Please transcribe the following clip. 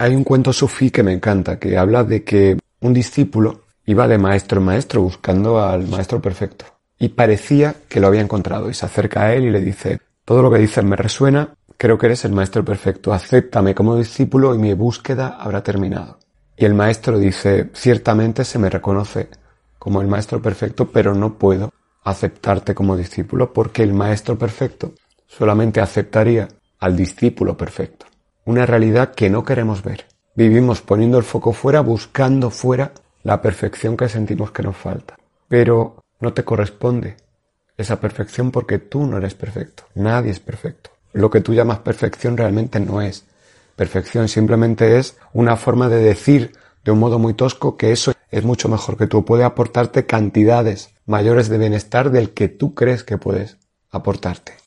Hay un cuento sufí que me encanta, que habla de que un discípulo iba de maestro en maestro buscando al maestro perfecto. Y parecía que lo había encontrado y se acerca a él y le dice, todo lo que dices me resuena, creo que eres el maestro perfecto, acéptame como discípulo y mi búsqueda habrá terminado. Y el maestro dice, ciertamente se me reconoce como el maestro perfecto, pero no puedo aceptarte como discípulo porque el maestro perfecto solamente aceptaría al discípulo perfecto una realidad que no queremos ver. Vivimos poniendo el foco fuera, buscando fuera la perfección que sentimos que nos falta. Pero no te corresponde esa perfección porque tú no eres perfecto. Nadie es perfecto. Lo que tú llamas perfección realmente no es perfección, simplemente es una forma de decir de un modo muy tosco que eso es mucho mejor que tú, puede aportarte cantidades mayores de bienestar del que tú crees que puedes aportarte.